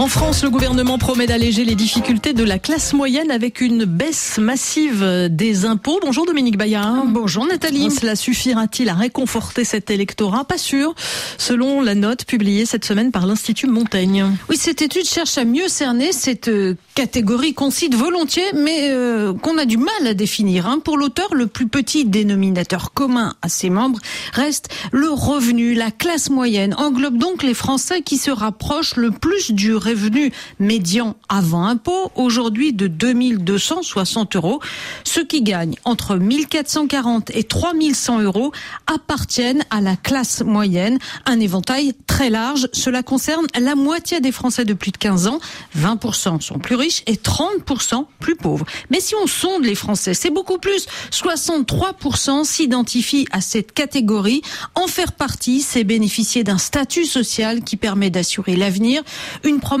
En France, le gouvernement promet d'alléger les difficultés de la classe moyenne avec une baisse massive des impôts. Bonjour Dominique Bayard. Bonjour Nathalie. Cela suffira-t-il à réconforter cet électorat? Pas sûr, selon la note publiée cette semaine par l'Institut Montaigne. Oui, cette étude cherche à mieux cerner cette euh, catégorie qu'on cite volontiers, mais euh, qu'on a du mal à définir. Hein. Pour l'auteur, le plus petit dénominateur commun à ses membres reste le revenu. La classe moyenne englobe donc les Français qui se rapprochent le plus du revenu médian avant impôt, aujourd'hui de 2260 euros. Ceux qui gagnent entre 1440 et 3100 euros appartiennent à la classe moyenne. Un éventail très large. Cela concerne la moitié des Français de plus de 15 ans. 20% sont plus riches et 30% plus pauvres. Mais si on sonde les Français, c'est beaucoup plus. 63% s'identifient à cette catégorie. En faire partie, c'est bénéficier d'un statut social qui permet d'assurer l'avenir.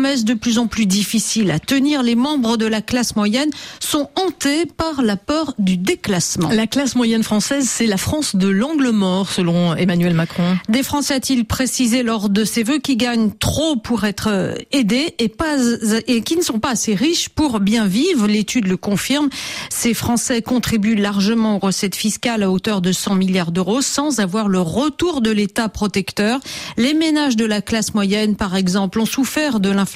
De plus en plus difficile à tenir. Les membres de la classe moyenne sont hantés par la peur du déclassement. La classe moyenne française, c'est la France de l'angle mort, selon Emmanuel Macron. Des Français, a-t-il précisé lors de ses vœux, qui gagnent trop pour être euh, aidés et, pas, et qui ne sont pas assez riches pour bien vivre? L'étude le confirme. Ces Français contribuent largement aux recettes fiscales à hauteur de 100 milliards d'euros sans avoir le retour de l'État protecteur. Les ménages de la classe moyenne, par exemple, ont souffert de l'inflation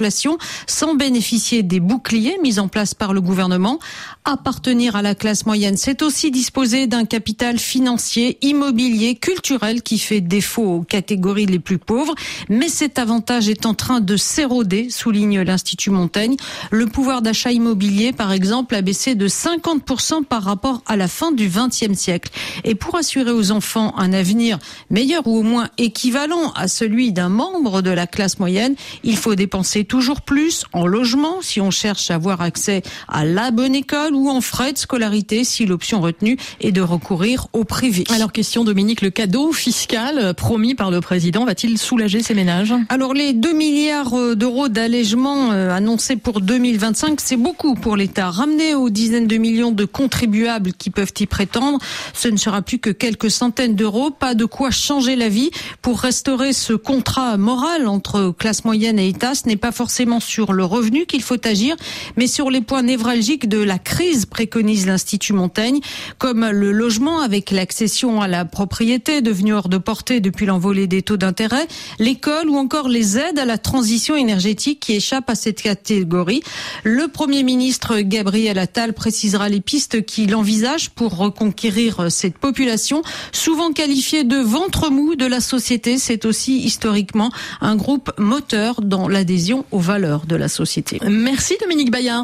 sans bénéficier des boucliers mis en place par le gouvernement. Appartenir à la classe moyenne, c'est aussi disposer d'un capital financier, immobilier, culturel qui fait défaut aux catégories les plus pauvres. Mais cet avantage est en train de s'éroder, souligne l'Institut Montaigne. Le pouvoir d'achat immobilier, par exemple, a baissé de 50% par rapport à la fin du XXe siècle. Et pour assurer aux enfants un avenir meilleur ou au moins équivalent à celui d'un membre de la classe moyenne, il faut dépenser toujours plus en logement si on cherche à avoir accès à la bonne école ou en frais de scolarité si l'option retenue est de recourir au privé. Alors question Dominique, le cadeau fiscal promis par le président va-t-il soulager ces ménages? Alors les 2 milliards euh, d'euros d'allègement euh, annoncés pour 2025, c'est beaucoup pour l'État. Ramené aux dizaines de millions de contribuables qui peuvent y prétendre, ce ne sera plus que quelques centaines d'euros, pas de quoi changer la vie pour restaurer ce contrat moral entre classe moyenne et État. Ce n'est pas forcément sur le revenu qu'il faut agir, mais sur les points névralgiques de la crise, préconise l'Institut Montaigne, comme le logement avec l'accession à la propriété devenue hors de portée depuis l'envolée des taux d'intérêt, l'école ou encore les aides à la transition énergétique qui échappent à cette catégorie. Le Premier ministre Gabriel Attal précisera les pistes qu'il envisage pour reconquérir cette population, souvent qualifiée de ventre mou de la société. C'est aussi historiquement un groupe moteur dans l'adhésion aux valeurs de la société. Merci Dominique Bayard.